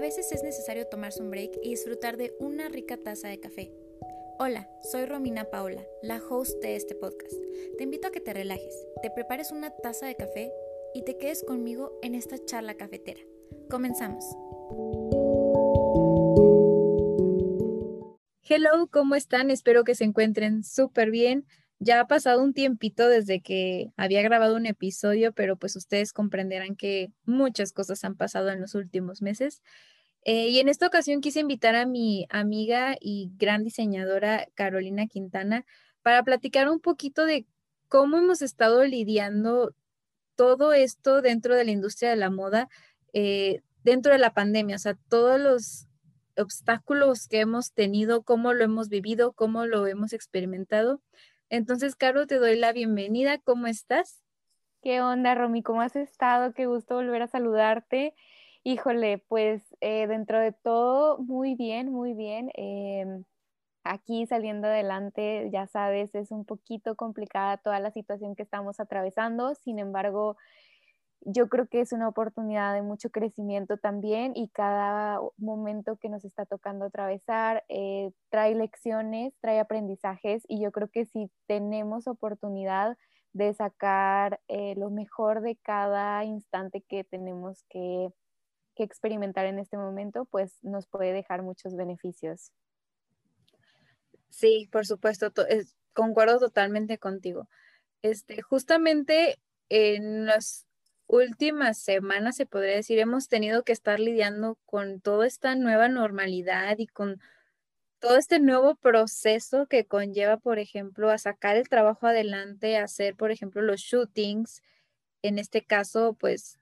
A veces es necesario tomarse un break y disfrutar de una rica taza de café. Hola, soy Romina Paola, la host de este podcast. Te invito a que te relajes, te prepares una taza de café y te quedes conmigo en esta charla cafetera. Comenzamos. Hello, ¿cómo están? Espero que se encuentren súper bien. Ya ha pasado un tiempito desde que había grabado un episodio, pero pues ustedes comprenderán que muchas cosas han pasado en los últimos meses. Eh, y en esta ocasión quise invitar a mi amiga y gran diseñadora Carolina Quintana para platicar un poquito de cómo hemos estado lidiando todo esto dentro de la industria de la moda, eh, dentro de la pandemia, o sea, todos los obstáculos que hemos tenido, cómo lo hemos vivido, cómo lo hemos experimentado. Entonces, Caro, te doy la bienvenida. ¿Cómo estás? ¿Qué onda, Romy? ¿Cómo has estado? Qué gusto volver a saludarte. Híjole, pues eh, dentro de todo, muy bien, muy bien. Em, aquí saliendo adelante, ya sabes, es un poquito complicada toda la situación que estamos atravesando. Sin embargo, yo creo que es una oportunidad de mucho crecimiento también y cada momento que nos está tocando atravesar eh, trae lecciones, trae aprendizajes y yo creo que si tenemos oportunidad de sacar eh, lo mejor de cada instante que tenemos que, que, experimentar en este momento, pues nos puede dejar muchos beneficios. Sí, por supuesto, concuerdo totalmente contigo. Este, justamente en los últimas semanas, se podría decir, hemos tenido que estar lidiando con toda esta nueva normalidad y con todo este nuevo proceso que conlleva, por ejemplo, a sacar el trabajo adelante, a hacer, por ejemplo, los shootings, en este caso, pues,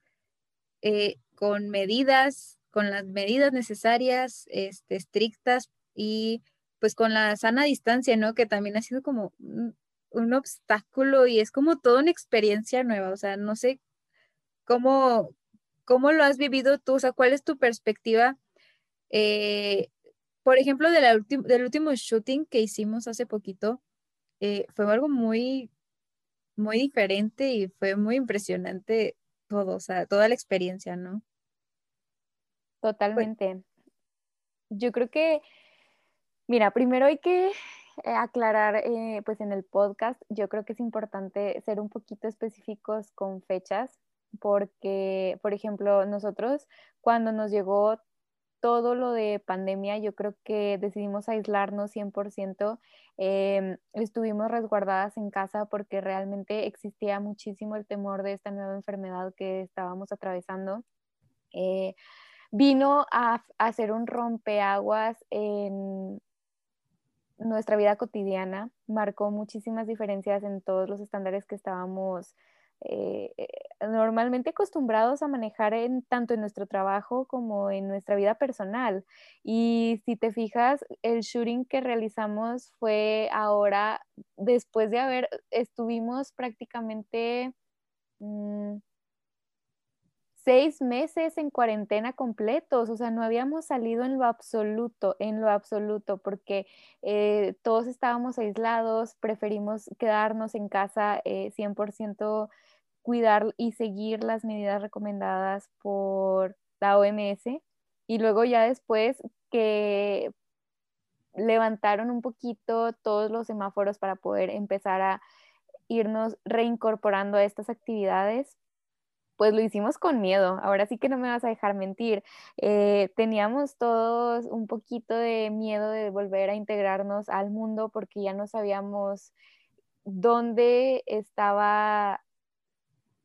eh, con medidas, con las medidas necesarias, este, estrictas y pues con la sana distancia, ¿no? Que también ha sido como un, un obstáculo y es como toda una experiencia nueva, o sea, no sé ¿Cómo, cómo lo has vivido tú? O sea, ¿cuál es tu perspectiva? Eh, por ejemplo, del último shooting que hicimos hace poquito, eh, fue algo muy, muy diferente y fue muy impresionante todo, o sea, toda la experiencia, ¿no? Totalmente. Yo creo que, mira, primero hay que eh, aclarar, pues en el podcast, yo creo que es importante ser un poquito específicos con fechas, porque, por ejemplo, nosotros cuando nos llegó todo lo de pandemia, yo creo que decidimos aislarnos 100%, em, estuvimos resguardadas en casa porque realmente existía muchísimo el temor de esta nueva enfermedad que estábamos atravesando. Eh, vino a, hacer un rompeaguas en nuestra vida cotidiana, marcó muchísimas diferencias en todos los estándares que estábamos eh, eh, normalmente acostumbrados a manejar en, tanto en nuestro trabajo como en nuestra vida personal. Y si te fijas, el shooting que realizamos fue ahora, después de haber, estuvimos prácticamente mm, seis meses en cuarentena completos, o sea, no habíamos salido en lo absoluto, en lo absoluto, porque eh, todos estábamos aislados, preferimos quedarnos en casa 100% cuidar y seguir las medidas recomendadas por la OMS y luego ya después que levantaron un poquito todos los semáforos para poder empezar a irnos reincorporando a estas actividades, pues lo hicimos con miedo. Ahora sí que no me vas a dejar mentir. Eh, teníamos todos un poquito de miedo de volver a integrarnos al mundo porque ya no sabíamos dónde estaba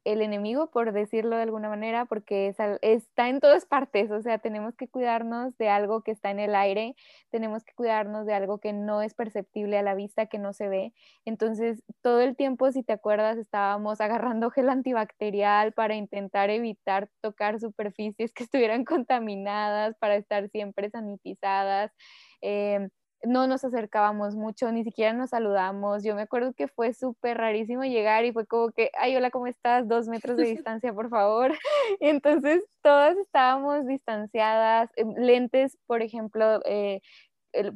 el enemigo, por decirlo de alguna manera, porque está en todas partes, o sea, tenemos que cuidarnos de algo que está en el aire, tenemos que cuidarnos de algo que no es perceptible a la vista, que no se ve. Entonces, todo el tiempo, si te acuerdas, estábamos agarrando gel antibacterial para intentar evitar tocar superficies que estuvieran contaminadas, para estar siempre sanitizadas. Em, no nos acercábamos mucho, ni siquiera nos saludamos. Yo me acuerdo que fue súper rarísimo llegar y fue como que, ay, hola, ¿cómo estás? Dos metros de distancia, por favor. Entonces, todas estábamos distanciadas. Em, lentes, por ejemplo, eh,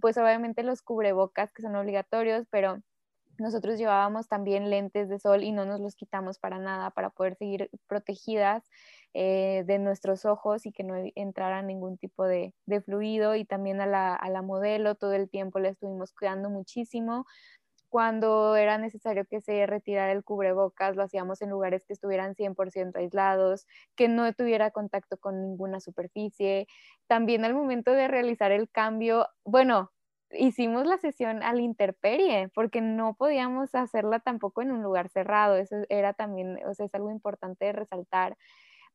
pues obviamente los cubrebocas que son obligatorios, pero Nosotros llevábamos también lentes de sol y no nos los quitamos para nada para poder seguir protegidas eh, de nuestros ojos y que no entrara ningún tipo de, fluido. Y también a la, a la modelo todo el tiempo la estuvimos cuidando muchísimo cuando era necesario que se retirara el cubrebocas, lo hacíamos en lugares que estuvieran 100% aislados, que no tuviera contacto con ninguna superficie. También al momento de realizar el cambio, bueno, hicimos la sesión al interperie porque no podíamos hacerla tampoco en un lugar cerrado. Eso era también, o sea, es algo importante de resaltar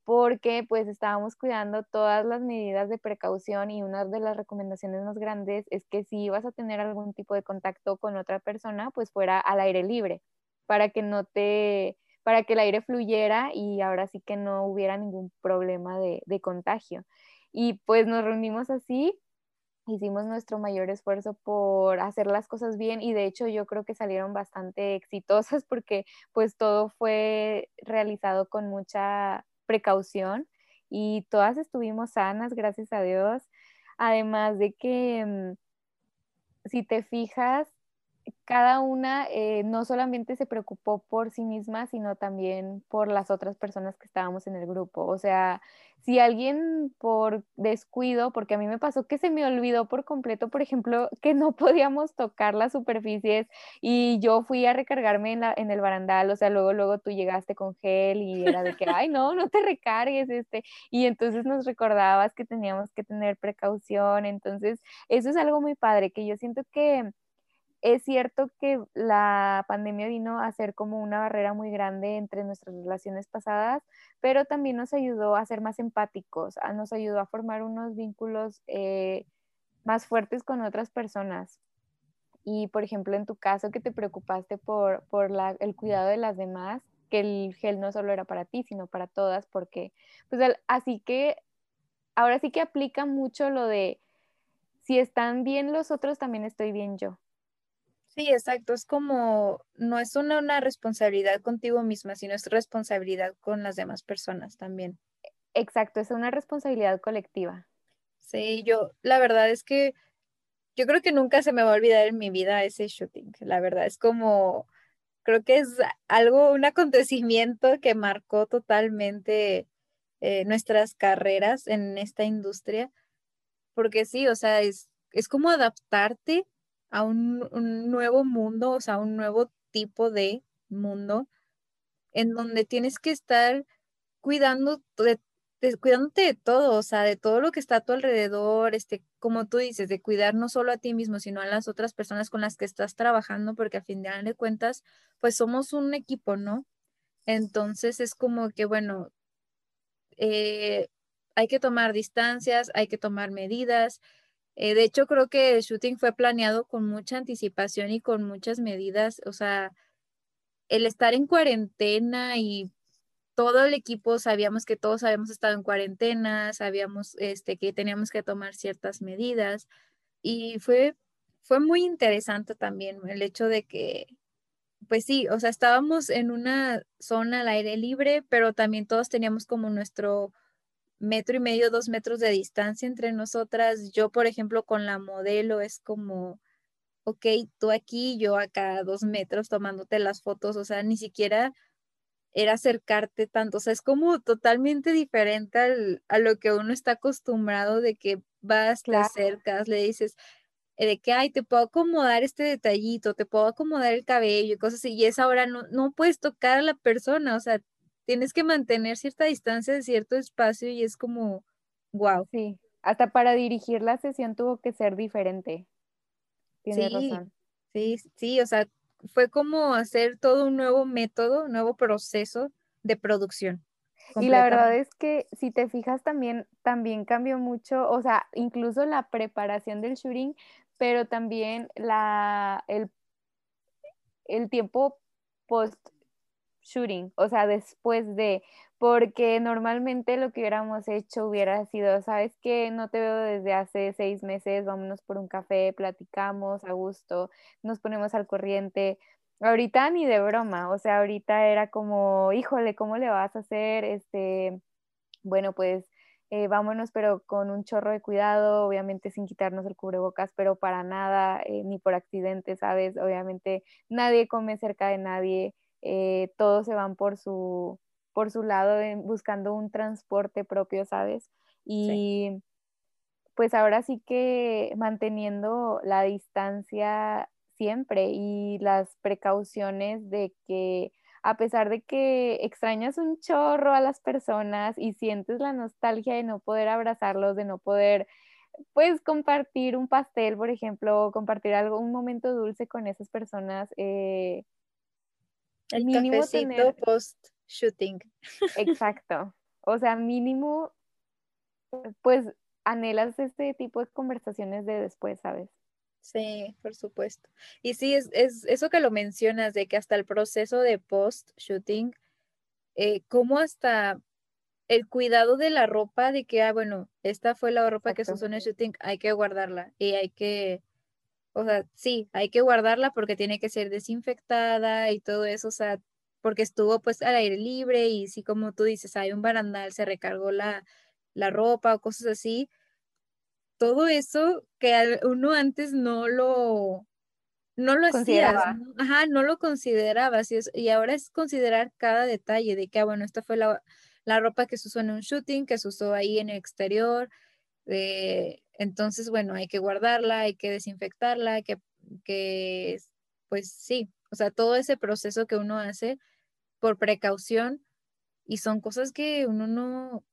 porque pues estábamos cuidando todas las medidas de precaución y una de las recomendaciones más grandes es que si ibas a tener algún tipo de contacto con otra persona, pues fuera al aire libre, para que no te, para que el aire fluyera y ahora sí que no hubiera ningún problema de, de contagio. Y pues nos reunimos así, hicimos nuestro mayor esfuerzo por hacer las cosas bien y de hecho yo creo que salieron bastante exitosas porque pues todo fue realizado con mucha precaución y todas estuvimos sanas, gracias a Dios. Además de que, mm, si te fijas, cada una eh, no solamente se preocupó por sí misma, sino también por las otras personas que estábamos en el grupo. O sea, si alguien por descuido, porque a mí me pasó que se me olvidó por completo, por ejemplo, que no podíamos tocar las superficies y yo fui a recargarme en, la, en el barandal, o sea, luego, luego tú llegaste con gel y era de que, ay, no, no te recargues, este, y entonces nos recordabas que teníamos que tener precaución, entonces eso es algo muy padre, que yo siento que es cierto que la pandemia vino a ser como una barrera muy grande entre nuestras relaciones pasadas, pero también nos ayudó a ser más empáticos, nos ayudó a formar unos vínculos eh, más fuertes con otras personas. Y por ejemplo, en tu caso que te preocupaste por, el cuidado de las demás, que el gel no solo era para ti, sino para todas, porque, pues así que ahora sí que aplica mucho lo de, si están bien los otros, también estoy bien yo. Sí, exacto. Es como, no es una, una responsabilidad contigo misma, sino es responsabilidad con las demás personas también. Exacto, es una responsabilidad colectiva. Sí, yo, la verdad es que yo creo que nunca se me va a olvidar en mi vida ese shooting. La verdad es como, creo que es algo, un acontecimiento que marcó totalmente eh, nuestras carreras en esta industria. Porque sí, o sea, es, es como adaptarte a un, nuevo mundo, o sea, un nuevo tipo de mundo en donde tienes que estar cuidando de, cuidándote de todo, o sea, de todo lo que está a tu alrededor, este, como tú dices, de cuidar no solo a ti mismo, sino a las otras personas con las que estás trabajando, porque a fin de cuentas, pues somos un equipo, ¿no? Entonces es como que, bueno, eh, hay que tomar distancias, hay que tomar medidas, eh, de hecho, creo que el shooting fue planeado con mucha anticipación y con muchas medidas. O sea, el estar en cuarentena y todo el equipo sabíamos que todos habíamos estado en cuarentena, sabíamos este, que teníamos que tomar ciertas medidas y fue, fue muy interesante también el hecho de que, pues sí, o sea, estábamos en una zona al aire libre, pero también todos teníamos como nuestro metro y medio, dos metros de distancia entre nosotras. Yo, por ejemplo, con la modelo es como, ok, tú aquí, yo acá dos metros tomándote las fotos, o sea, ni siquiera era acercarte tanto, o sea, es como totalmente diferente a lo que uno está acostumbrado de que vas, te acercas, le dices, eh, de que, ay, te puedo acomodar este detallito, te puedo acomodar el cabello y cosas así, y es ahora no, no puedes tocar a la persona, o sea, tienes que mantener cierta distancia de cierto espacio y es como, wow. Sí, hasta para dirigir la sesión tuvo que ser diferente. Tienes razón. Sí, sí, o sea, fue como hacer todo un nuevo método, un nuevo proceso de producción. Y la verdad es que si te fijas también, también cambió mucho, o sea, incluso la preparación del shooting, pero también la, el, el tiempo post shooting, o sea, después de, porque normalmente lo que hubiéramos hecho hubiera sido, sabes que no te veo desde hace seis meses, vámonos por un café, platicamos a gusto, nos ponemos al corriente. Ahorita ni de broma, o sea, ahorita era como, híjole, ¿cómo le vas a hacer? Este, bueno, pues eh, vámonos pero con un chorro de cuidado, obviamente sin quitarnos el cubrebocas, pero para nada, eh, ni por accidente, ¿sabes? Obviamente nadie come cerca de nadie, eh, todos se van por su, por su lado buscando un transporte propio, ¿sabes? Y pues ahora sí que manteniendo la distancia siempre y las precauciones de que a pesar de que extrañas un chorro a las personas y sientes la nostalgia de no poder abrazarlos, de no poder, pues, compartir un pastel, por ejemplo, compartir algo, un momento dulce con esas personas. Eh, El mínimo cafecito post-shooting. Exacto. O sea, mínimo, pues, anhelas este tipo de conversaciones de después, ¿sabes? Sí, por supuesto. Y sí, es, es eso que lo mencionas, de que hasta el proceso de post-shooting, eh, como hasta el cuidado de la ropa, de que, ah, bueno, esta fue la ropa que se usó en el shooting, hay que guardarla y hay que, o sea, sí, hay que guardarla porque tiene que ser desinfectada y todo eso, o sea, porque estuvo pues al aire libre y sí, como tú dices, hay un barandal, se recargó la, la ropa o cosas así, todo eso que uno antes no lo, no lo hacía, ajá, no lo consideraba, y ahora es considerar cada detalle de que, ah, bueno, esta fue la, ropa que se usó en un shooting, que se usó ahí en el exterior, eh, entonces, bueno, hay que guardarla, hay que desinfectarla, que, que, pues sí, o sea, todo ese proceso que uno hace por precaución y son cosas que uno no,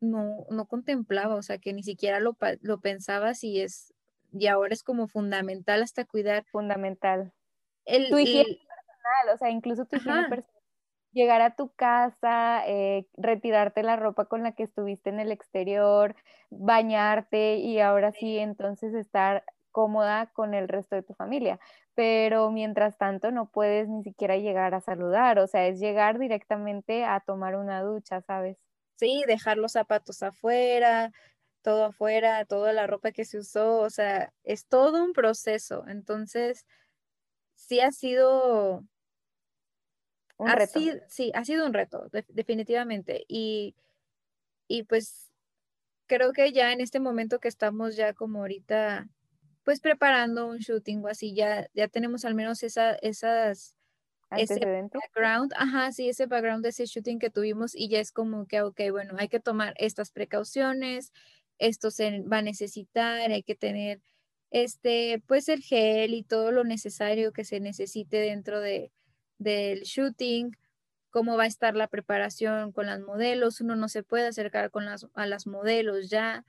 no, no contemplaba, o sea, que ni siquiera lo, lo pensabas y es, y ahora es como fundamental hasta cuidar. Fundamental. El, tu higiene personal, o sea, incluso tu higiene personal. Llegar a tu casa, eh, retirarte la ropa con la que estuviste en el exterior, bañarte y ahora sí, entonces estar cómoda con el resto de tu familia. Pero mientras tanto no puedes ni siquiera llegar a saludar, o sea, es llegar directamente a tomar una ducha, ¿sabes? sí, dejar los zapatos afuera, todo afuera, toda la ropa que se usó, o sea, es todo un proceso. Entonces, sí ha sido... Un reto. sí, ha sido un reto, definitivamente. Y, y pues creo que ya en este momento que estamos ya como ahorita, pues preparando un shooting o así, ya, ya tenemos al menos esa, esas ese background, ajá, sí, ese background de ese shooting que tuvimos y ya es como que, ok, bueno, hay que tomar estas precauciones, esto se va a necesitar, hay que tener este, pues el gel y todo lo necesario que se necesite dentro de, del shooting, cómo va a estar la preparación con las modelos, uno no se puede acercar con las, a las modelos ya,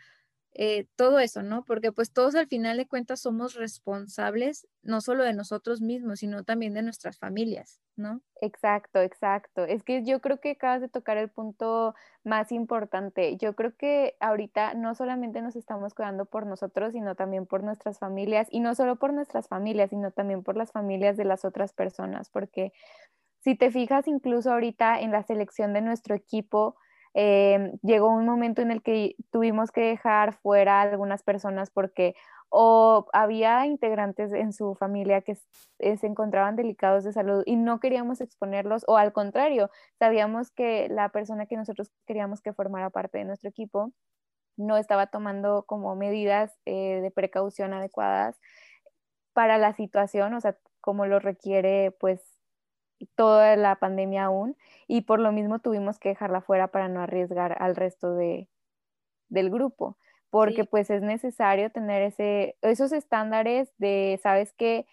eh, todo eso, ¿no? Porque pues todos al final de cuentas somos responsables no solo de nosotros mismos, sino también de nuestras familias, ¿no? Exacto, exacto. Es que yo creo que acabas de tocar el punto más importante. Yo creo que ahorita no solamente nos estamos cuidando por nosotros, sino también por nuestras familias, y no solo por nuestras familias, sino también por las familias de las otras personas, porque si te fijas incluso ahorita en la selección de nuestro equipo, Em, llegó un momento en el que tuvimos que dejar fuera a algunas personas porque o había integrantes en su familia que eh, se encontraban delicados de salud y no queríamos exponerlos, o al contrario, sabíamos que la persona que nosotros queríamos que formara parte de nuestro equipo no estaba tomando como medidas eh, de precaución adecuadas para la situación, o sea, como lo requiere pues toda la pandemia aún y por lo mismo tuvimos que dejarla fuera para no arriesgar al resto de, del grupo, porque pues es necesario tener ese, esos estándares de, sabes que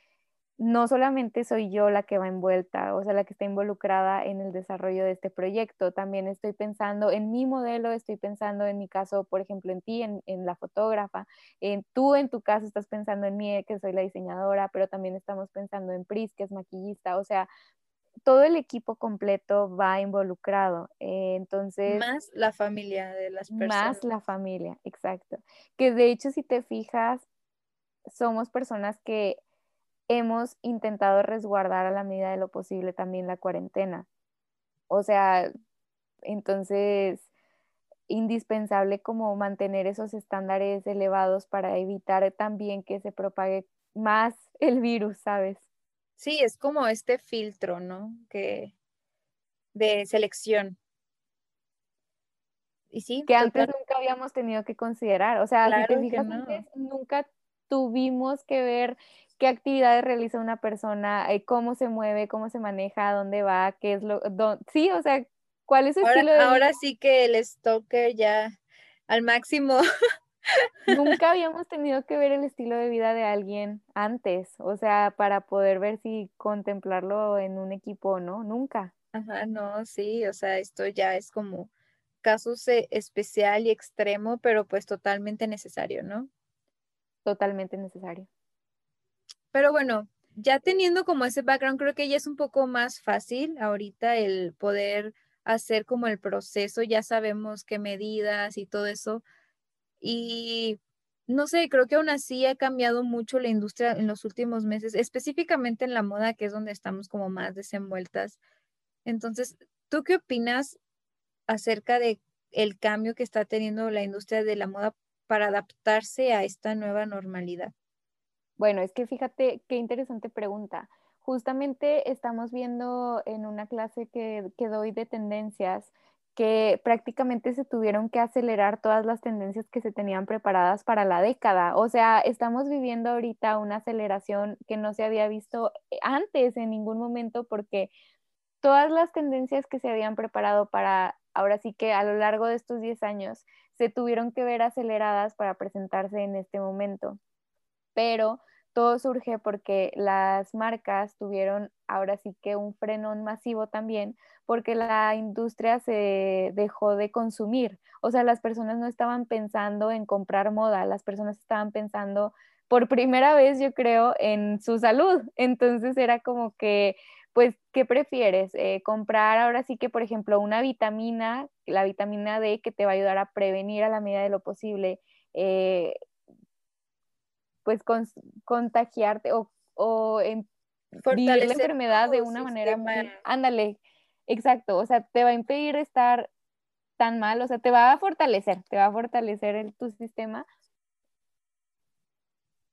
no solamente soy yo la que va envuelta, o sea, la que está involucrada en el desarrollo de este proyecto, también estoy pensando en mi modelo, estoy pensando en mi caso, por ejemplo, en ti, en, en la fotógrafa, en tú en tu caso estás pensando en mí, que soy la diseñadora, pero también estamos pensando en Pris, que es maquillista, o sea, todo el equipo completo va involucrado. Eh, entonces. Más la familia de las personas. Más la familia, exacto. Que de hecho, si te fijas, somos personas que hemos intentado resguardar a la medida de lo posible también la cuarentena. O sea, entonces, indispensable como mantener esos estándares elevados para evitar también que se propague más el virus, ¿sabes? Sí, es como este filtro, ¿no? Que de selección. Y sí, que antes nunca habíamos tenido que considerar. O sea, si te fijas antes, nunca tuvimos que ver qué actividades realiza una persona, eh, cómo se mueve, cómo se maneja, dónde va, qué es lo, sí, o sea, cuál es su ahora, estilo de Ahora sí que el stalker ya al máximo. Nunca habíamos tenido que ver el estilo de vida de alguien antes, o sea, para poder ver si contemplarlo en un equipo o no, nunca. Ajá, no, sí, o sea, esto ya es como casos e, especial y extremo, pero pues totalmente necesario, ¿no? Totalmente necesario. Pero bueno, ya teniendo como ese background, creo que ya es un poco más fácil ahorita el poder hacer como el proceso, ya sabemos qué medidas y todo eso. Y no sé, creo que aún así ha cambiado mucho la industria en los últimos meses, específicamente en la moda, que es donde estamos como más desenvueltas. Entonces, ¿tú qué opinas acerca de el cambio que está teniendo la industria de la moda para adaptarse a esta nueva normalidad? Bueno, es que fíjate qué interesante pregunta. Justamente estamos viendo en una clase que, que doy de tendencias que prácticamente se tuvieron que acelerar todas las tendencias que se tenían preparadas para la década. O sea, estamos viviendo ahorita una aceleración que no se había visto antes en ningún momento porque todas las tendencias que se habían preparado para, ahora sí que a lo largo de estos 10 años, se tuvieron que ver aceleradas para presentarse en este momento. Pero todo surge porque las marcas tuvieron ahora sí que un frenón masivo también, porque la industria se dejó de consumir. O sea, las personas no estaban pensando en comprar moda, las personas estaban pensando por primera vez, yo creo, en su salud. Entonces era como que pues, ¿qué prefieres? Eh, comprar ahora sí que, por ejemplo, una vitamina, la vitamina D, que te va a ayudar a prevenir a la medida de lo posible, eh, pues contagiarte o, o vivir la enfermedad de una manera muy... Ándale, exacto, o sea, te va a impedir estar tan mal, o sea, te va a fortalecer, te va a fortalecer el, tu sistema.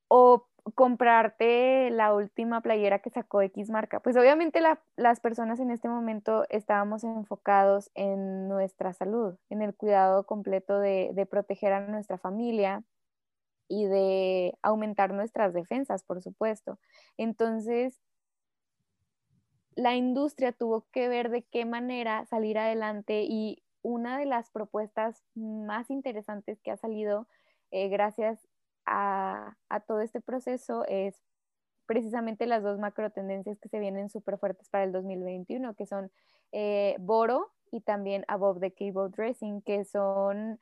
O comprarte la última playera que sacó X marca. Pues obviamente las personas en este momento estábamos enfocados en nuestra salud, en el cuidado completo de, de proteger a nuestra familia y de aumentar nuestras defensas, por supuesto. Entonces, la industria tuvo que ver de qué manera salir adelante y una de las propuestas más interesantes que ha salido eh, gracias a, todo este proceso es precisamente las dos macro tendencias que se vienen súper fuertes para el 2021, que son eh, Boro y también Above the Keyboard Dressing, que son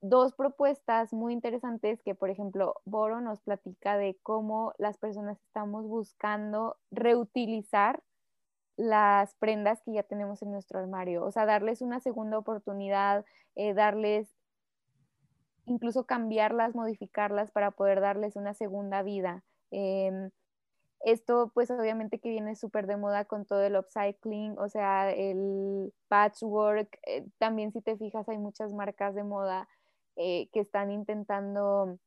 dos propuestas muy interesantes que, por ejemplo, Boro nos platica de cómo las personas estamos buscando reutilizar las prendas que ya tenemos en nuestro armario, o sea, darles una segunda oportunidad, eh, darles incluso cambiarlas, modificarlas para poder darles una segunda vida. Em, esto pues obviamente que viene súper de moda con todo el upcycling, o sea, el patchwork, eh, también si te fijas hay muchas marcas de moda eh, que están intentando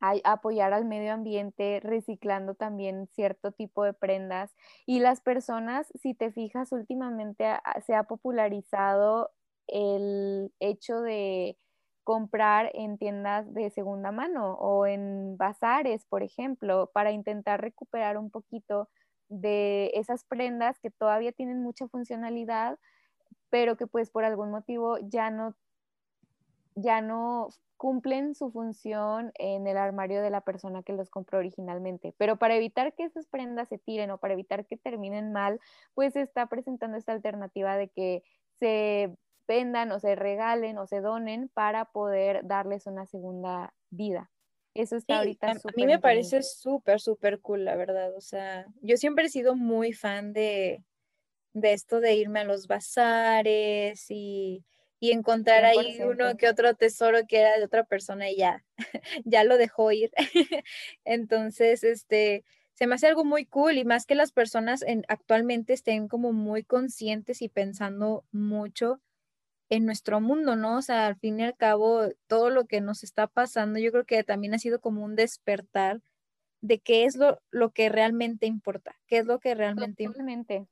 apoyar al medio ambiente, reciclando también cierto tipo de prendas. Y las personas, si te fijas, últimamente se ha popularizado el hecho de comprar en tiendas de segunda mano o en bazares, por ejemplo, para intentar recuperar un poquito de esas prendas que todavía tienen mucha funcionalidad, pero que pues por algún motivo ya no ya no cumplen su función en el armario de la persona que los compró originalmente. Pero para evitar que esas prendas se tiren o para evitar que terminen mal, pues se está presentando esta alternativa de que se vendan o se regalen o se donen para poder darles una segunda vida. Eso está ahorita. A, a mí me parece súper, súper cool, la verdad. O sea, yo siempre he sido muy fan de, de esto de irme a los bazares y, y encontrar ahí uno que otro tesoro que era de otra persona y ya, ya lo dejó ir. Entonces, este, se me hace algo muy cool y más que las personas en, actualmente estén como muy conscientes y pensando mucho en nuestro mundo, ¿no? O sea, al fin y al cabo, todo lo que nos está pasando, yo creo que también ha sido como un despertar de qué es lo, lo que realmente importa, qué es lo que realmente importa.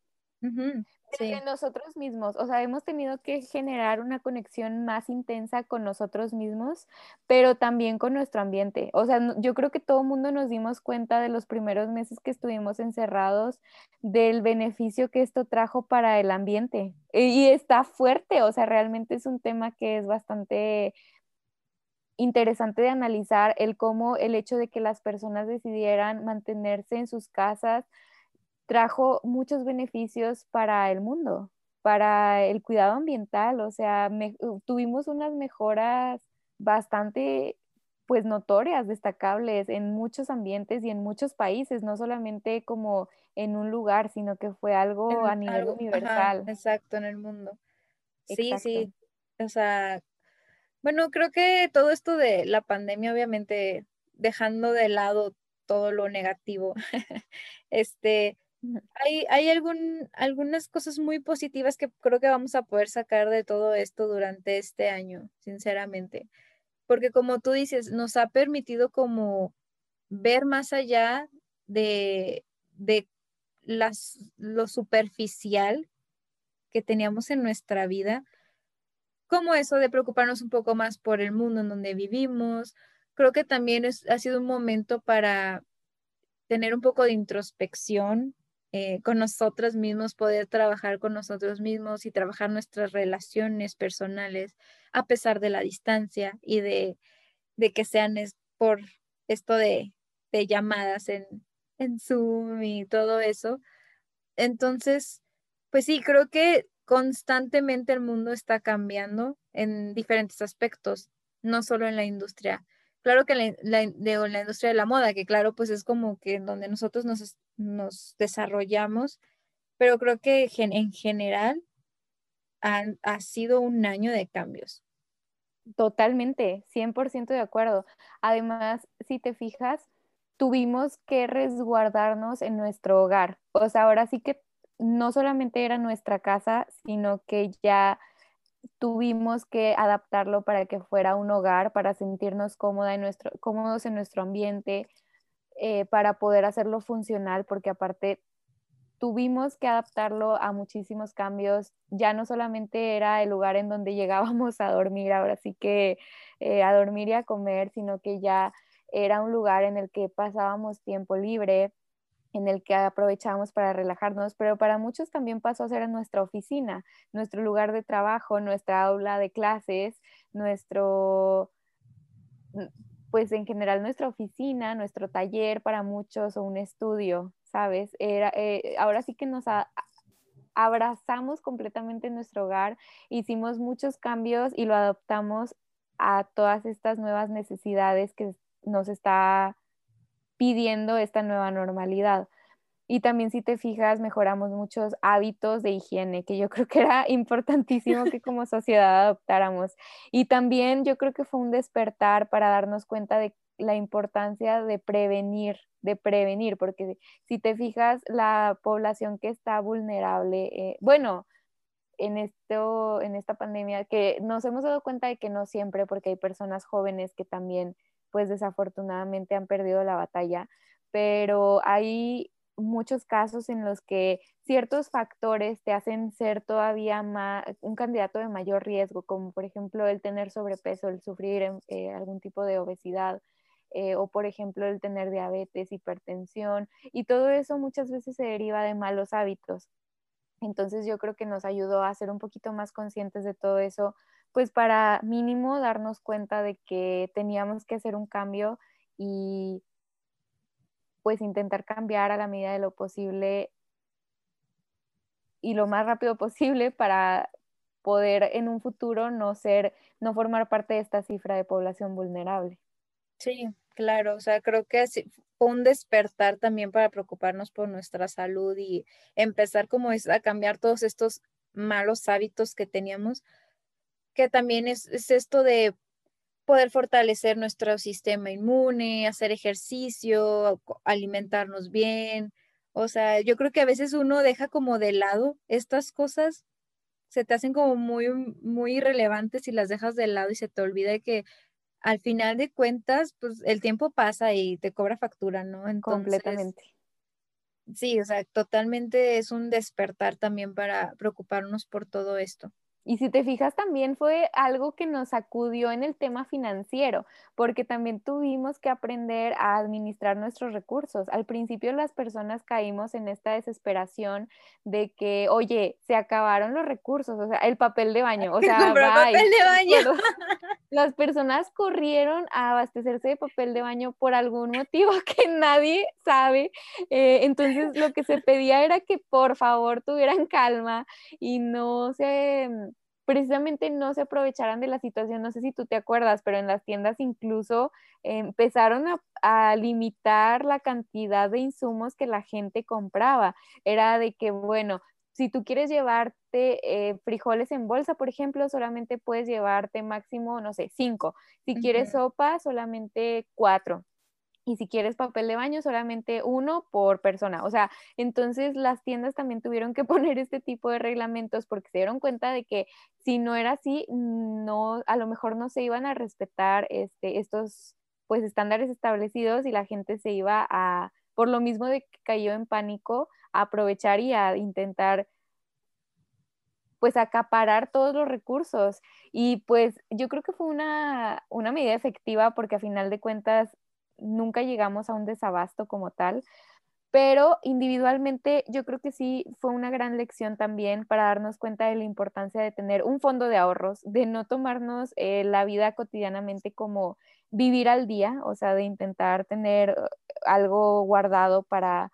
De nosotros mismos, o sea, hemos tenido que generar una conexión más intensa con nosotros mismos, pero también con nuestro ambiente. O sea, yo creo que todo el mundo nos dimos cuenta de los primeros meses que estuvimos encerrados del beneficio que esto trajo para el ambiente. Y está fuerte, o sea, realmente es un tema que es bastante interesante de analizar el cómo el hecho de que las personas decidieran mantenerse en sus casas trajo muchos beneficios para el mundo, para el cuidado ambiental, o sea, tuvimos unas mejoras bastante pues notorias, destacables en muchos ambientes y en muchos países, no solamente como en un lugar, sino que fue algo a nivel universal. exacto, en el mundo. Sí, sí. O sea, bueno, creo que todo esto de la pandemia, obviamente, dejando de lado todo lo negativo, este, hay, algunas cosas muy positivas que creo que vamos a poder sacar de todo esto durante este año, sinceramente. Porque como tú dices, nos ha permitido como ver más allá de, de las, lo superficial que teníamos en nuestra vida, como eso de preocuparnos un poco más por el mundo en donde vivimos. Creo que también es, ha sido un momento para tener un poco de introspección eh, con nosotros mismos, poder trabajar con nosotros mismos y trabajar nuestras relaciones personales a pesar de la distancia y de, que sean es por esto de, de llamadas en, en Zoom y todo eso. Entonces, pues sí, creo que constantemente el mundo está cambiando en diferentes aspectos, no solo en la industria Claro que la, la, de, la industria de la moda, que claro, pues es como que donde nosotros nos, nos desarrollamos, pero creo que en general ha sido un año de cambios. Totalmente, 100% de acuerdo. Además, si te fijas, tuvimos que resguardarnos en nuestro hogar. O sea, ahora sí que no solamente era nuestra casa, sino que ya tuvimos que adaptarlo para que fuera un hogar, para sentirnos cómoda en nuestro, cómodos en nuestro ambiente, eh, para poder hacerlo funcional, porque aparte tuvimos que adaptarlo a muchísimos cambios. Ya no solamente era el lugar en donde llegábamos a dormir, ahora sí que eh, a dormir y a comer, sino que ya era un lugar en el que pasábamos tiempo libre, en el que aprovechamos para relajarnos, pero para muchos también pasó a ser nuestra oficina, nuestro lugar de trabajo, nuestra aula de clases, nuestro, pues en general nuestra oficina, nuestro taller para muchos o un estudio, ¿sabes? Era, eh, ahora sí que nos abrazamos completamente nuestro hogar, hicimos muchos cambios y lo adoptamos a todas estas nuevas necesidades que nos está pidiendo esta nueva normalidad. Y también si te fijas, mejoramos muchos hábitos de higiene, que yo creo que era importantísimo que como sociedad adoptáramos. Y también yo creo que fue un despertar para darnos cuenta de la importancia de prevenir, de prevenir, porque si te fijas, la población que está vulnerable, eh, bueno, en, esto, en esta pandemia, que nos hemos dado cuenta de que no siempre, porque hay personas jóvenes que también pues desafortunadamente han perdido la batalla, pero hay muchos casos en los que ciertos factores te hacen ser todavía más un candidato de mayor riesgo, como por ejemplo el tener sobrepeso, el sufrir eh, algún tipo de obesidad. Eh, o por ejemplo el tener diabetes, hipertensión, y todo eso muchas veces se deriva de malos hábitos. Entonces yo creo que nos ayudó a ser un poquito más conscientes de todo eso pues para mínimo darnos cuenta de que teníamos que hacer un cambio y pues intentar cambiar a la medida de lo posible y lo más rápido posible para poder en un futuro no ser, no formar parte de esta cifra de población vulnerable. Sí, claro, o sea, creo que fue un despertar también para preocuparnos por nuestra salud y empezar como es a cambiar todos estos malos hábitos que teníamos que también es, esto de poder fortalecer nuestro sistema inmune, hacer ejercicio, alimentarnos bien. O sea, yo creo que a veces uno deja como de lado estas cosas, se te hacen como muy, muy irrelevantes y las dejas de lado y se te olvida que al final de cuentas, pues el tiempo pasa y te cobra factura, ¿no? Completamente. Sí, o sea, totalmente es un despertar también para preocuparnos por todo esto. Y si te fijas, también fue algo que nos sacudió en el tema financiero, porque también tuvimos que aprender a administrar nuestros recursos. Al principio las personas caímos en esta desesperación de que, oye, se acabaron los recursos, o sea, el papel de baño, o sea, papel de baño. Las personas corrieron a abastecerse de papel de baño por algún motivo que nadie sabe. Eh, entonces, lo que se pedía era que por favor tuvieran calma y no se precisamente no se aprovecharan de la situación. No sé si tú te acuerdas, pero en las tiendas incluso empezaron a, limitar la cantidad de insumos que la gente compraba. Era de que, bueno, si tú quieres llevarte eh, frijoles en bolsa, por ejemplo, solamente puedes llevarte máximo, no sé, cinco. Si quieres sopa, solamente cuatro y si quieres papel de baño, solamente uno por persona. O sea, entonces las tiendas también tuvieron que poner este tipo de reglamentos porque se dieron cuenta de que si no era así, no, a lo mejor no se iban a respetar este, estos pues estándares establecidos y la gente se iba a, por lo mismo de que cayó en pánico, a aprovechar y a intentar pues acaparar todos los recursos. Y pues yo creo que fue una, una medida efectiva porque a final de cuentas nunca llegamos a un desabasto como tal, pero individualmente yo creo que sí fue una gran lección también para darnos cuenta de la importancia de tener un fondo de ahorros, de no tomarnos eh, la vida cotidianamente como vivir al día, o sea, de intentar tener uh, algo guardado para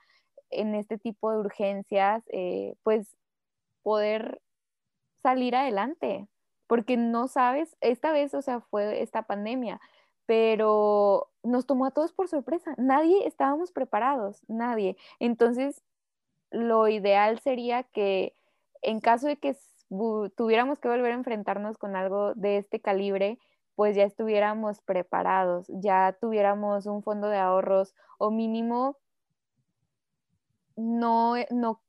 en este tipo de urgencias, eh, pues poder salir adelante, porque no sabes, esta vez, o sea, fue esta pandemia, pero nos tomó a todos por sorpresa. Nadie estábamos preparados, nadie. Entonces, lo ideal sería que en caso de que tuviéramos que volver a enfrentarnos con algo de este calibre, pues ya estuviéramos preparados, ya tuviéramos un fondo de ahorros o mínimo no, no,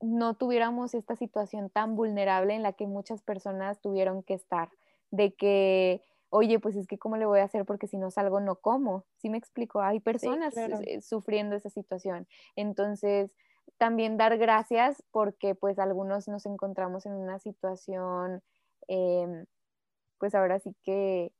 no tuviéramos esta situación tan vulnerable en la que muchas personas tuvieron que estar, de que oye, pues es que cómo le voy a hacer porque si no salgo no como. ¿Sí me explico? Hay personas eh, sufriendo esa situación. Entonces, también dar gracias porque pues algunos nos encontramos en una situación, em, pues ahora sí que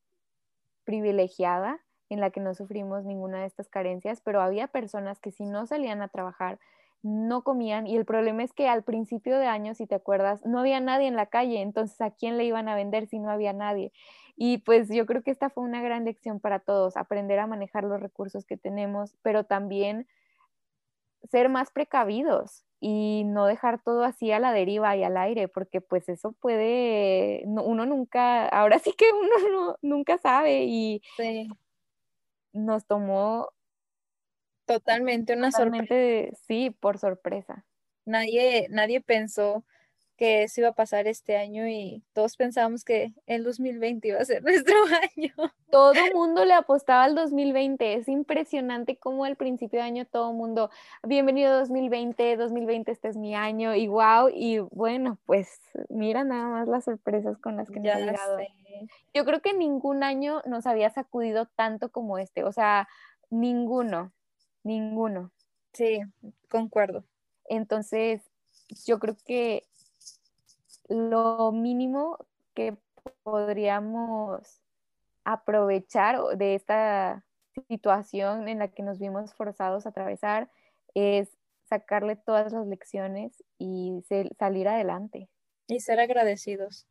privilegiada en la que no sufrimos ninguna de estas carencias, pero había personas que si no salían a trabajar, no comían y el problema es que al principio de año, si te acuerdas, no había nadie en la calle, entonces ¿a quién le iban a vender si no había nadie? Y pues yo creo que esta fue una gran lección para todos, aprender a manejar los recursos que tenemos, pero también ser más precavidos y no dejar todo así a la deriva y al aire, porque pues eso puede, uno nunca, ahora sí que uno nunca sabe y nos tomó Totalmente una sorpresa. Sí, por sorpresa. Nadie, nadie pensó que eso iba a pasar este año y todos pensábamos que el 2020 iba a ser nuestro año. Todo el mundo le apostaba al 2020. Es impresionante cómo al principio de año todo el mundo, bienvenido 2020, 2020 este es mi año y wow. Y bueno, pues mira nada más las sorpresas con las que nos ha llegado. Yo creo que ningún año nos había sacudido tanto como este. O sea, ninguno. Ninguno. Sí, concuerdo. Entonces, yo creo que lo mínimo que podríamos aprovechar de esta situación en la que nos vimos forzados a atravesar es sacarle todas las lecciones y salir adelante. Y ser agradecidos.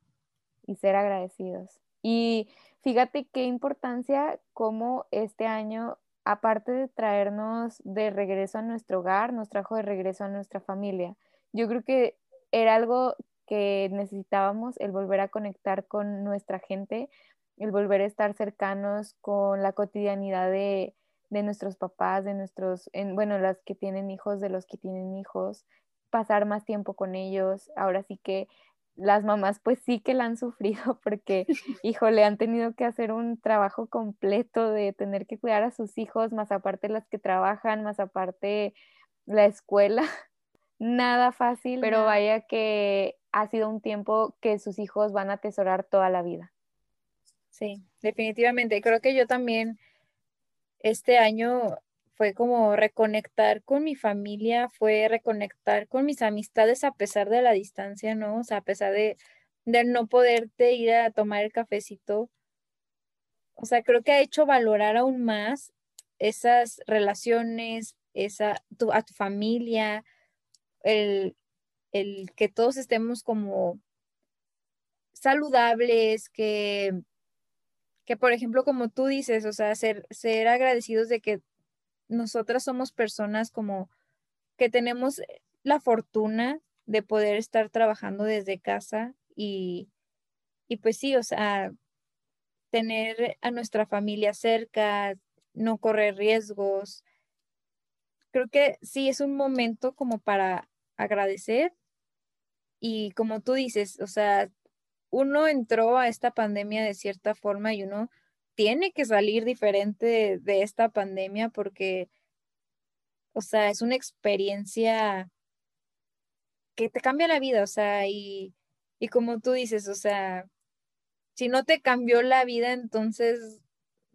Y ser agradecidos. Y fíjate qué importancia como este año aparte de traernos de regreso a nuestro hogar, nos trajo de regreso a nuestra familia. Yo creo que era algo que necesitábamos, el volver a conectar con nuestra gente, el volver a estar cercanos con la cotidianidad de, nuestros papás, de nuestros, bueno, las que tienen hijos, de los que tienen hijos, pasar más tiempo con ellos. Ahora sí que las mamás pues sí que la han sufrido porque, híjole, han tenido que hacer un trabajo completo de tener que cuidar a sus hijos, más aparte las que trabajan, más aparte la escuela. Nada fácil, pero vaya que ha sido un tiempo que sus hijos van a atesorar toda la vida. Sí, definitivamente. Creo que yo también este año fue como reconectar con mi familia, fue reconectar con mis amistades a pesar de la distancia, ¿no? O sea, a pesar de, no poderte ir a tomar el cafecito. O sea, creo que ha hecho valorar aún más esas relaciones, esa, tu, a tu familia, el, el que todos estemos como saludables, que, que por ejemplo, como tú dices, o sea, ser, ser agradecidos de que nosotras somos personas como que tenemos la fortuna de poder estar trabajando desde casa y, y pues sí, o sea, tener a nuestra familia cerca, no correr riesgos. Creo que sí es un momento como para agradecer y como tú dices, o sea, uno entró a esta pandemia de cierta forma y uno tiene que salir diferente de, esta pandemia porque, o sea, es una experiencia que te cambia la vida, o sea, y, y como tú dices, o sea, si no te cambió la vida, entonces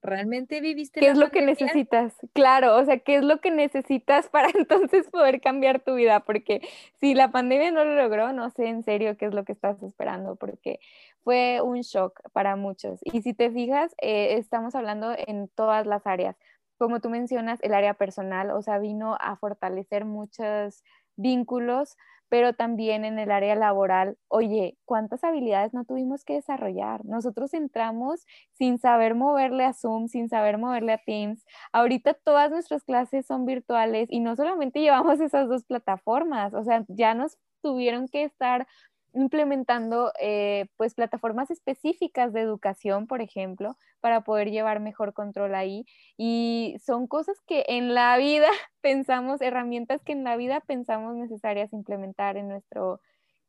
realmente viviste. ¿Qué es lo que necesitas? Claro, o sea, ¿qué es lo que necesitas para entonces poder cambiar tu vida? Porque si la pandemia no lo logró, no sé en serio qué es lo que estás esperando, porque fue un shock para muchos. Y si te fijas, eh, estamos hablando en todas las áreas. Como tú mencionas, el área personal, o sea, vino a fortalecer muchos vínculos, pero también en el área laboral, oye, ¿cuántas habilidades no tuvimos que desarrollar? Nosotros entramos sin saber moverle a Zoom, sin saber moverle a Teams. Ahorita todas nuestras clases son virtuales y no solamente llevamos esas dos plataformas, o sea, ya nos tuvieron que estar implementando eh, pues plataformas específicas de educación, por ejemplo, para poder llevar mejor control ahí. Y son cosas que en la vida pensamos, herramientas que en la vida pensamos necesarias implementar en nuestro,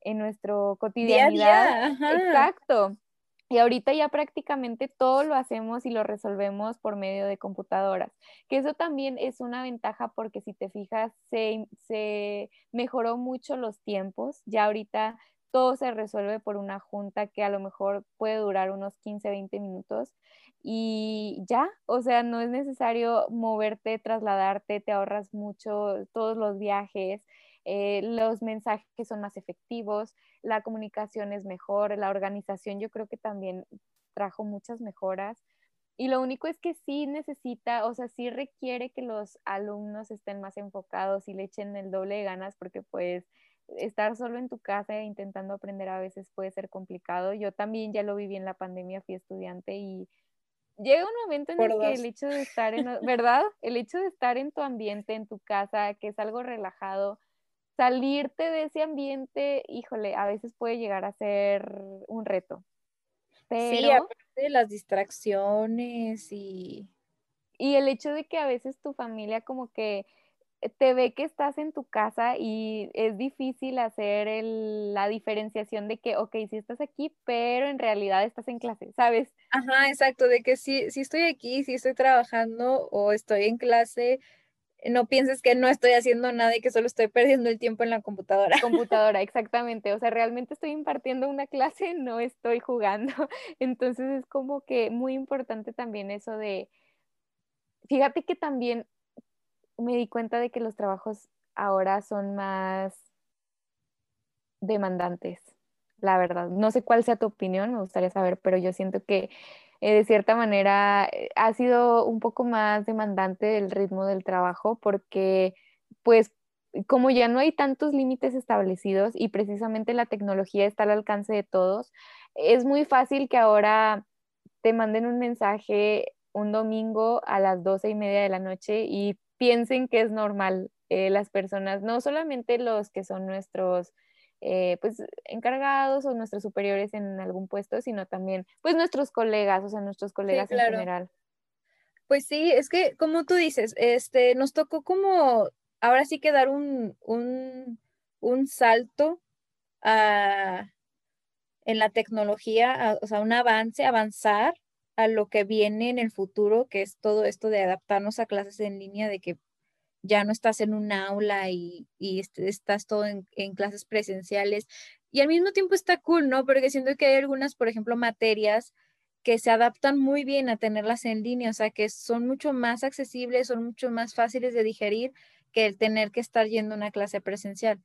en nuestro cotidianidad. Exacto. Y ahorita ya prácticamente todo lo hacemos y lo resolvemos por medio de computadoras, que eso también es una ventaja porque si te fijas, se, se mejoró mucho los tiempos, ya ahorita todo se resuelve por una junta que a lo mejor puede durar unos 15, 20 minutos y ya, o sea, no es necesario moverte, trasladarte, te ahorras mucho todos los viajes, eh, los mensajes son más efectivos, la comunicación es mejor, la organización yo creo que también trajo muchas mejoras. Y lo único es que sí necesita, o sea, sí requiere que los alumnos estén más enfocados y le echen el doble de ganas porque pues estar solo en tu casa intentando aprender a veces puede ser complicado. Yo también ya lo viví en la pandemia, fui estudiante y llega un momento en el que el hecho de estar en, ¿verdad? El hecho de estar en tu ambiente, en tu casa, que es algo relajado, salirte de ese ambiente, híjole, a veces puede llegar a ser un reto. Pero, sí, aparte de las distracciones y... Y el hecho de que a veces tu familia como que te ve que estás en tu casa y es difícil hacer la diferenciación de que, ok, sí estás aquí, pero en realidad estás en clase, ¿sabes? Ajá, exacto, de que sí, sí estoy aquí, sí estoy trabajando o estoy en clase, no pienses que no estoy haciendo nada y que solo estoy perdiendo el tiempo en la computadora. Computadora, exactamente. O sea, realmente estoy impartiendo una clase, no estoy jugando. Entonces es como que muy importante también eso de, fíjate que también me di cuenta de que los trabajos ahora son más demandantes, la verdad. No sé cuál sea tu opinión, me gustaría saber, pero yo siento que eh, de cierta manera eh, ha sido un poco más demandante el ritmo del trabajo porque pues como ya no hay tantos límites establecidos y precisamente la tecnología está al alcance de todos, es muy fácil que ahora te manden un mensaje un domingo a las doce y media de la noche y piensen que es normal eh, las personas, no solamente los que son nuestros eh, pues encargados o nuestros superiores en algún puesto, sino también pues nuestros colegas, o sea, nuestros colegas en general. Pues sí, es que como tú dices, este, nos tocó como ahora sí que dar un, un, un salto a, en la tecnología, o sea, un avance, avanzar a lo que viene en el futuro, que es todo esto de adaptarnos a clases en línea, de que ya no estás en un aula y, estás todo en, clases presenciales. Y al mismo tiempo está cool, ¿no? Porque siento que hay algunas, por ejemplo, materias que se adaptan muy bien a tenerlas en línea, o sea, que son mucho más accesibles, son mucho más fáciles de digerir que el tener que estar yendo a una clase presencial.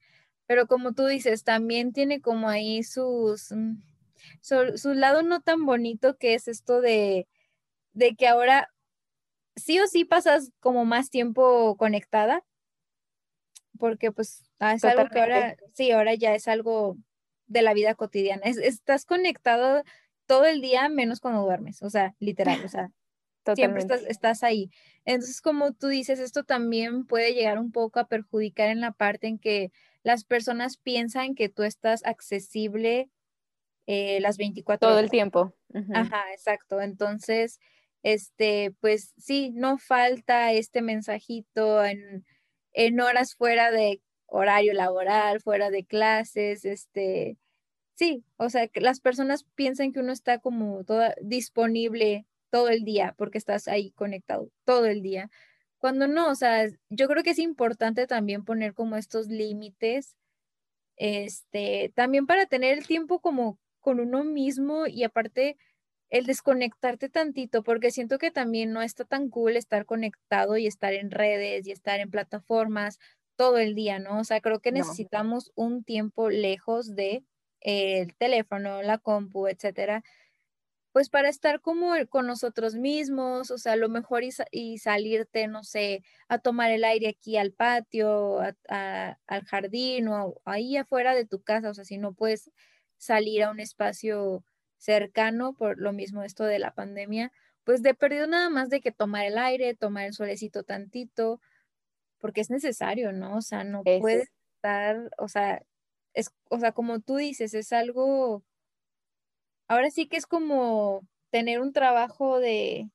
Pero como tú dices, también tiene como ahí sus, mm, su, lado no tan bonito que es esto de, de que ahora sí o sí pasas como más tiempo conectada, porque pues ah, es algo que ahora, sí, ahora ya es algo de la vida cotidiana. estás conectado todo el día menos cuando duermes, o sea, literal, o sea, siempre estás, estás ahí. Entonces, como tú dices, esto también puede llegar un poco a perjudicar en la parte en que las personas piensan que tú estás accesible eh, las 24 Todo el tiempo. Ajá, exacto. Entonces, este, pues sí, no falta este mensajito en, en horas fuera de horario laboral, fuera de clases, este, Sí, o sea, que las personas piensan que uno está como toda disponible todo el día porque estás ahí conectado todo el día. Cuando no, o sea, yo creo que es importante también poner como estos límites, este, también para tener el tiempo como con uno mismo y aparte el desconectarte tantito, porque siento que también no está tan cool estar conectado y estar en redes y estar en plataformas todo el día, ¿no? O sea, creo que necesitamos un tiempo lejos de el teléfono, la compu, etcétera, pues para estar como con nosotros mismos, o sea, a lo mejor y, salirte, no sé, a tomar el aire aquí al patio, al jardín o ahí afuera de tu casa, o sea, si no puedes salir a un espacio cercano por lo mismo esto de la pandemia, pues de perdido nada más de que tomar el aire, tomar el solecito tantito, porque es necesario, ¿no? O sea, no puedes estar, o sea, es, o sea, como tú dices, es algo, ahora sí que es como tener un trabajo de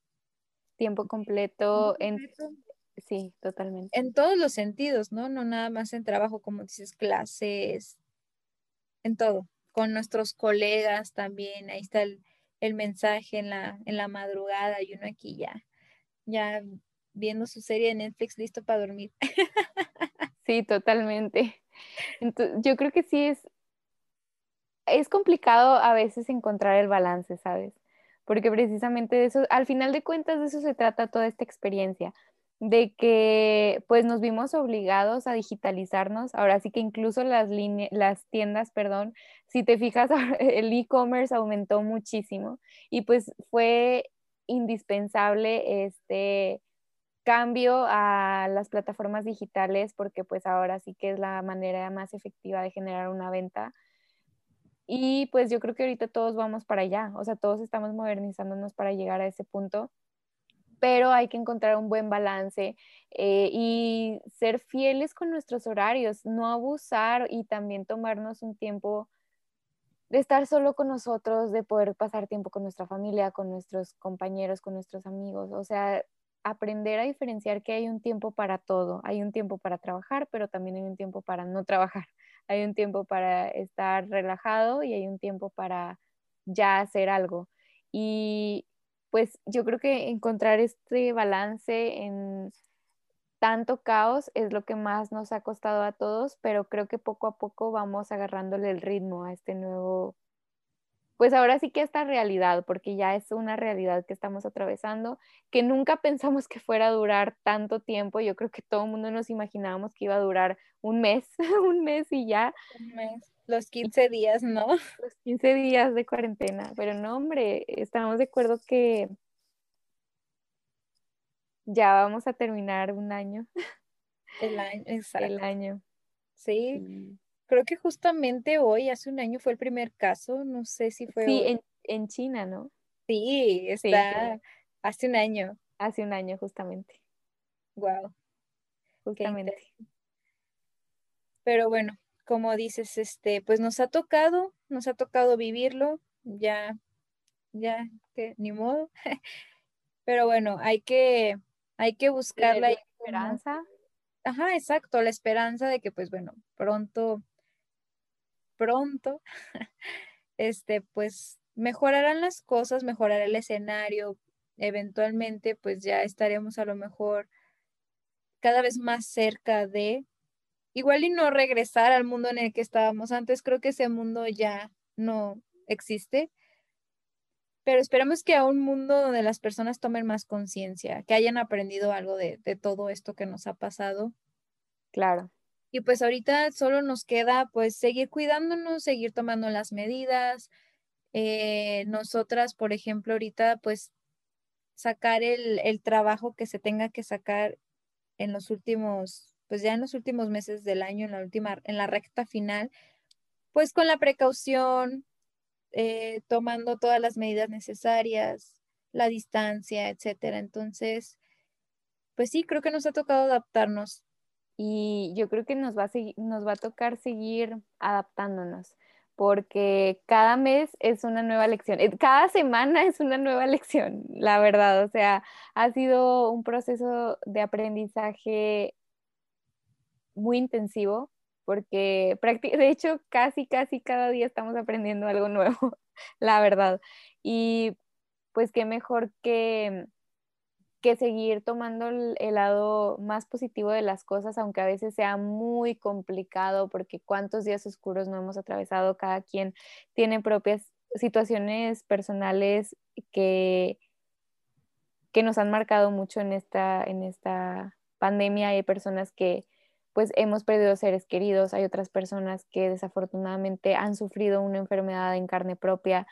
tiempo completo, en sí, totalmente. En todos los sentidos, ¿no? No nada más en trabajo, como dices, clases, en todo, con nuestros colegas también, ahí está el, mensaje en la, en la madrugada y uno aquí ya, ya viendo su serie de Netflix listo para dormir. Sí, totalmente. Entonces, yo creo que sí es, es complicado a veces encontrar el balance, ¿sabes? Porque precisamente de eso, al final de cuentas de eso se trata toda esta experiencia, de que pues nos vimos obligados a digitalizarnos, ahora sí que incluso las, las tiendas, perdón, si te fijas, el e-commerce aumentó muchísimo y pues fue indispensable este cambio a las plataformas digitales porque pues ahora sí que es la manera más efectiva de generar una venta. Y pues yo creo que ahorita todos vamos para allá, o sea, todos estamos modernizándonos para llegar a ese punto, pero hay que encontrar un buen balance eh, y ser fieles con nuestros horarios, no abusar y también tomarnos un tiempo de estar solo con nosotros, de poder pasar tiempo con nuestra familia, con nuestros compañeros, con nuestros amigos. O sea, aprender a diferenciar que hay un tiempo para todo. Hay un tiempo para trabajar, pero también hay un tiempo para no trabajar. Hay un tiempo para estar relajado y hay un tiempo para ya hacer algo. Y pues yo creo que encontrar este balance en tanto caos es lo que más nos ha costado a todos, pero creo que poco a poco vamos agarrándole el ritmo a este nuevo pues ahora sí que esta realidad, porque ya es una realidad que estamos atravesando, que nunca pensamos que fuera a durar tanto tiempo. Yo creo que todo el mundo nos imaginábamos que iba a durar un mes, un mes y ya. Un mes, los 15 días, ¿no? Los 15 días de cuarentena, pero no, hombre, estamos de acuerdo que ya vamos a terminar un año. El año, exacto. El año. Sí. Creo que justamente hoy, hace un año, fue el primer caso, no sé si fue. Sí, en, China, ¿no? Sí, está hace un año. Hace un año, justamente. Wow. Justamente. Pero bueno, como dices, este, pues nos ha tocado, nos ha tocado vivirlo, ya, ya, que ni modo. Pero bueno, hay que, hay que buscar la esperanza. Ajá, exacto, la esperanza de que, pues bueno, pronto pronto, este, pues mejorarán las cosas, mejorará el escenario, eventualmente pues ya estaremos a lo mejor cada vez más cerca de, igual y no regresar al mundo en el que estábamos antes, creo que ese mundo ya no existe, pero esperamos que a un mundo donde las personas tomen más conciencia, que hayan aprendido algo de, de todo esto que nos ha pasado. Claro. Y pues ahorita solo nos queda pues seguir cuidándonos, seguir tomando las medidas. Eh, nosotras, por ejemplo, ahorita pues sacar el, el, trabajo que se tenga que sacar en los últimos, pues ya en los últimos meses del año, en la última, en la recta final, pues con la precaución, eh, tomando todas las medidas necesarias, la distancia, etcétera. Entonces, pues sí, creo que nos ha tocado adaptarnos y yo creo que nos va a, nos va a tocar seguir adaptándonos porque cada mes es una nueva lección, eh, cada semana es una nueva lección, la verdad, o sea, ha sido un proceso de aprendizaje muy intensivo porque de hecho casi, casi cada día estamos aprendiendo algo nuevo, la verdad. Y pues qué mejor que que seguir tomando el, lado más positivo de las cosas, aunque a veces sea muy complicado, porque cuántos días oscuros no hemos atravesado, cada quien tiene propias situaciones personales que, que nos han marcado mucho en esta, en esta pandemia. Hay personas que pues hemos perdido seres queridos, hay otras personas que desafortunadamente han sufrido una enfermedad en carne propia,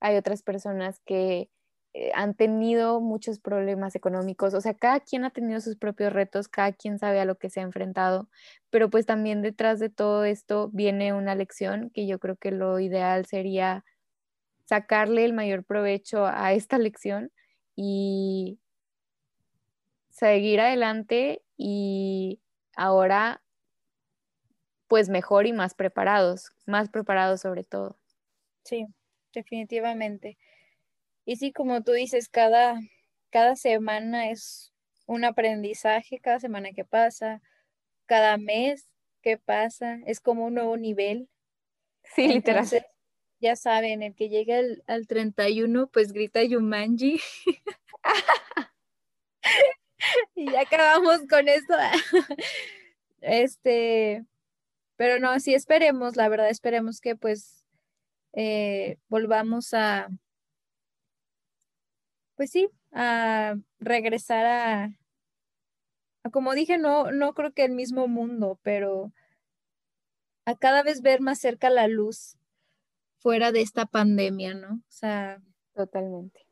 hay otras personas que eh, han tenido muchos problemas económicos, o sea, cada quien ha tenido sus propios retos, cada quien sabe a lo que se ha enfrentado, pero pues también detrás de todo esto viene una lección que yo creo que lo ideal sería sacarle el mayor provecho a esta lección y seguir adelante y ahora pues mejor y más preparados, más preparados sobre todo. Sí, definitivamente. Y sí, como tú dices, cada, cada semana es un aprendizaje, cada semana que pasa, cada mes que pasa, es como un nuevo nivel. Sí, literal. Ya saben, el que llega al, al 31, pues grita Yumanji. y ya acabamos con esto. este, pero no, sí esperemos, la verdad, esperemos que pues eh, volvamos a, pues sí, a regresar a, como dije, no, no creo que el mismo mundo, pero a cada vez ver más cerca la luz fuera de esta pandemia, ¿no? O sea. Totalmente.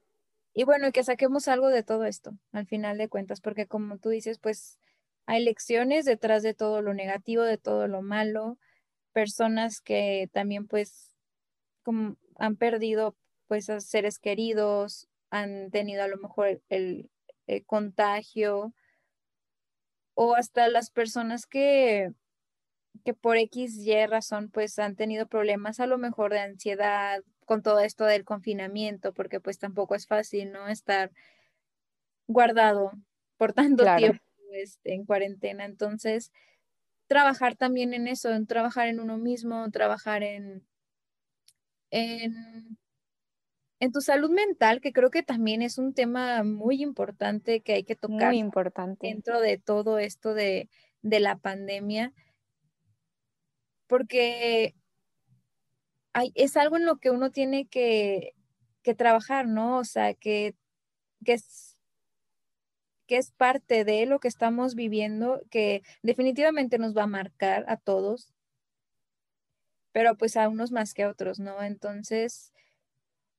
Y bueno, que saquemos algo de todo esto, al final de cuentas, porque como tú dices, pues hay lecciones detrás de todo lo negativo, de todo lo malo, personas que también pues como han perdido pues a seres queridos, han tenido a lo mejor el, contagio o hasta las personas que, que por X, Y razón pues han tenido problemas a lo mejor de ansiedad con todo esto del confinamiento, porque pues tampoco es fácil, ¿no? Estar guardado por tanto tiempo este, en cuarentena. Entonces, trabajar también en eso, en trabajar en uno mismo, trabajar en, en en tu salud mental, que creo que también es un tema muy importante que hay que tocar muy importante. dentro de todo esto de, la pandemia, porque hay, es algo en lo que uno tiene que, trabajar, ¿no? O sea, que, que, es, que es parte de lo que estamos viviendo, que definitivamente nos va a marcar a todos, pero pues a unos más que a otros, ¿no? Entonces,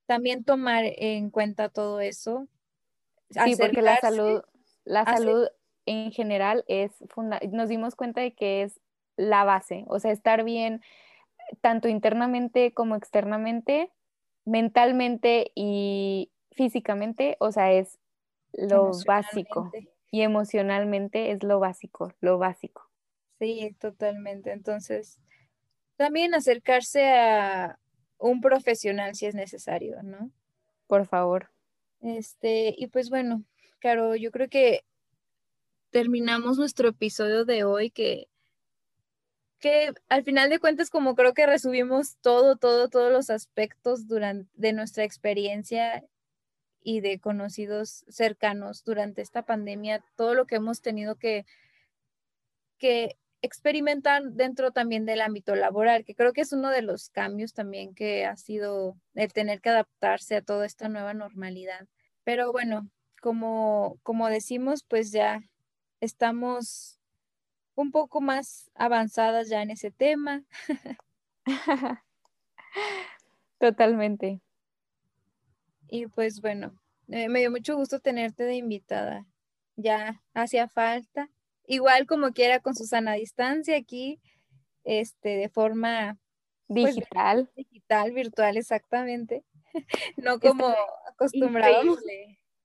también tomar en cuenta todo eso. Sí, porque la salud, la salud en general es nos dimos cuenta de que es la base, o sea, estar bien tanto internamente como externamente, mentalmente y físicamente, o sea, es lo básico y emocionalmente es lo básico, lo básico. Sí, totalmente. Entonces, también acercarse a, un profesional si es necesario, ¿no? Por favor. Este, y pues bueno, claro, yo creo que terminamos nuestro episodio de hoy que que al final de cuentas como creo que resumimos todo, todo, todos los aspectos durante, de nuestra experiencia y de conocidos cercanos durante esta pandemia, todo lo que hemos tenido que, que experimentar dentro también del ámbito laboral, que creo que es uno de los cambios también que ha sido el tener que adaptarse a toda esta nueva normalidad. Pero bueno, como, como decimos, pues ya estamos un poco más avanzadas ya en ese tema. Totalmente. Y pues bueno, eh, me dio mucho gusto tenerte de invitada. Ya hacía falta. Igual como quiera con Susana a distancia aquí, este, de forma pues, digital. digital, virtual, exactamente. no como acostumbrados.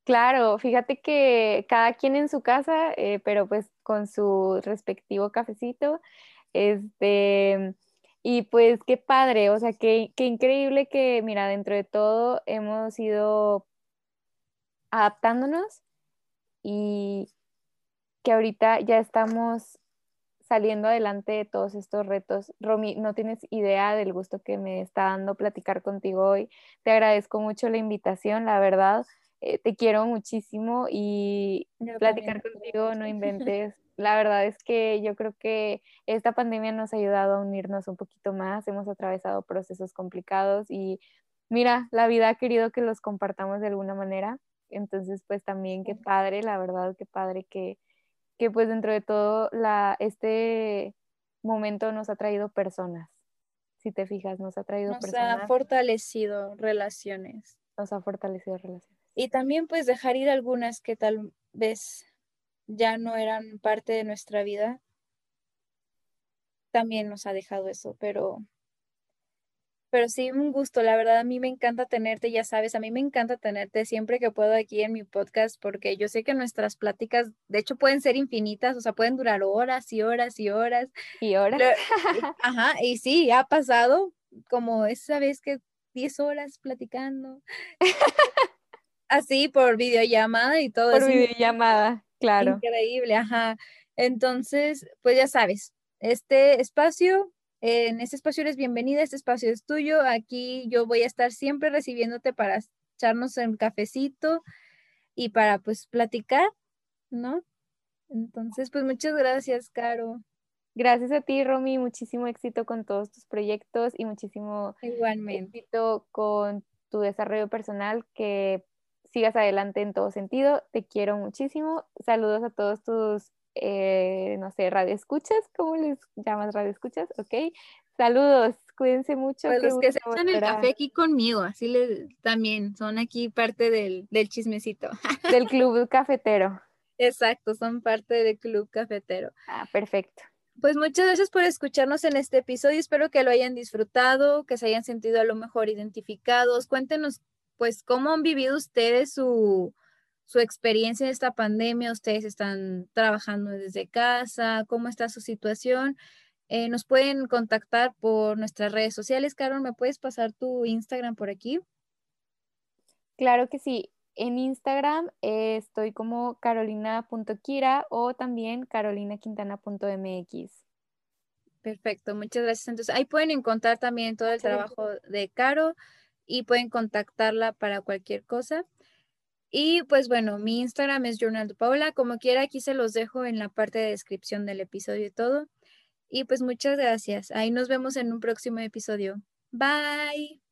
Claro, fíjate que cada quien en su casa, eh, pero pues con su respectivo cafecito, este, y pues qué padre, o sea, qué, qué increíble que, mira, dentro de todo hemos ido adaptándonos y que ahorita ya estamos saliendo adelante de todos estos retos. Romy, no tienes idea del gusto que me está dando platicar contigo hoy. Te agradezco mucho la invitación, la verdad. Eh, te quiero muchísimo y platicar contigo, no inventes. La verdad es que yo creo que esta pandemia nos ha ayudado a unirnos un poquito más. Hemos atravesado procesos complicados y mira, la vida ha querido que los compartamos de alguna manera. Entonces, pues también qué padre, la verdad, qué padre que, que pues dentro de todo la, este momento nos ha traído personas. Si te fijas, nos ha traído personas. Nos ha fortalecido relaciones. Nos ha fortalecido relaciones. Y también pues dejar ir algunas que tal vez ya no eran parte de nuestra vida. También nos ha dejado eso, pero pero sí, un gusto, la verdad a mí me encanta tenerte, ya sabes, a mí me encanta tenerte siempre que puedo aquí en mi podcast porque yo sé que nuestras pláticas, de hecho, pueden ser infinitas, o sea, pueden durar horas y horas y horas. Y horas. ajá, y sí, ha pasado como esa vez que 10 horas platicando. Así, por videollamada y todo. Por videollamada, claro. Increíble, ajá. Entonces, pues ya sabes, este espacio en este espacio eres bienvenida, este espacio es tuyo. Aquí yo voy a estar siempre recibiéndote para echarnos un cafecito y para pues platicar, ¿no? Entonces, pues muchas gracias, Caro. Gracias a ti, Romy. Muchísimo éxito con todos tus proyectos y muchísimo Igualmente. éxito con tu desarrollo personal. Que sigas adelante en todo sentido. Te quiero muchísimo. Saludos a todos tus eh, no sé, radio escuchas, ¿cómo les llamas radio escuchas? Ok, saludos, cuídense mucho. Pues los que se echan el café aquí conmigo, así les, también son aquí parte del, del chismecito. Del club cafetero. Exacto, son parte del club cafetero. Ah, perfecto. Pues muchas gracias por escucharnos en este episodio. Espero que lo hayan disfrutado, que se hayan sentido a lo mejor identificados. Cuéntenos, pues, cómo han vivido ustedes su, su experiencia en esta pandemia, ustedes están trabajando desde casa, cómo está su situación. Eh, nos pueden contactar por nuestras redes sociales. Carol, ¿me puedes pasar tu Instagram por aquí? Claro que sí. En Instagram eh, estoy como carolina.kira o también carolinaquintana.mx. Perfecto, muchas gracias. Entonces ahí pueden encontrar también todo el trabajo de Caro y pueden contactarla para cualquier cosa. Y pues bueno, mi Instagram es Journal de Paula. Como quiera, aquí se los dejo en la parte de descripción del episodio y todo. Y pues muchas gracias. Ahí nos vemos en un próximo episodio. Bye.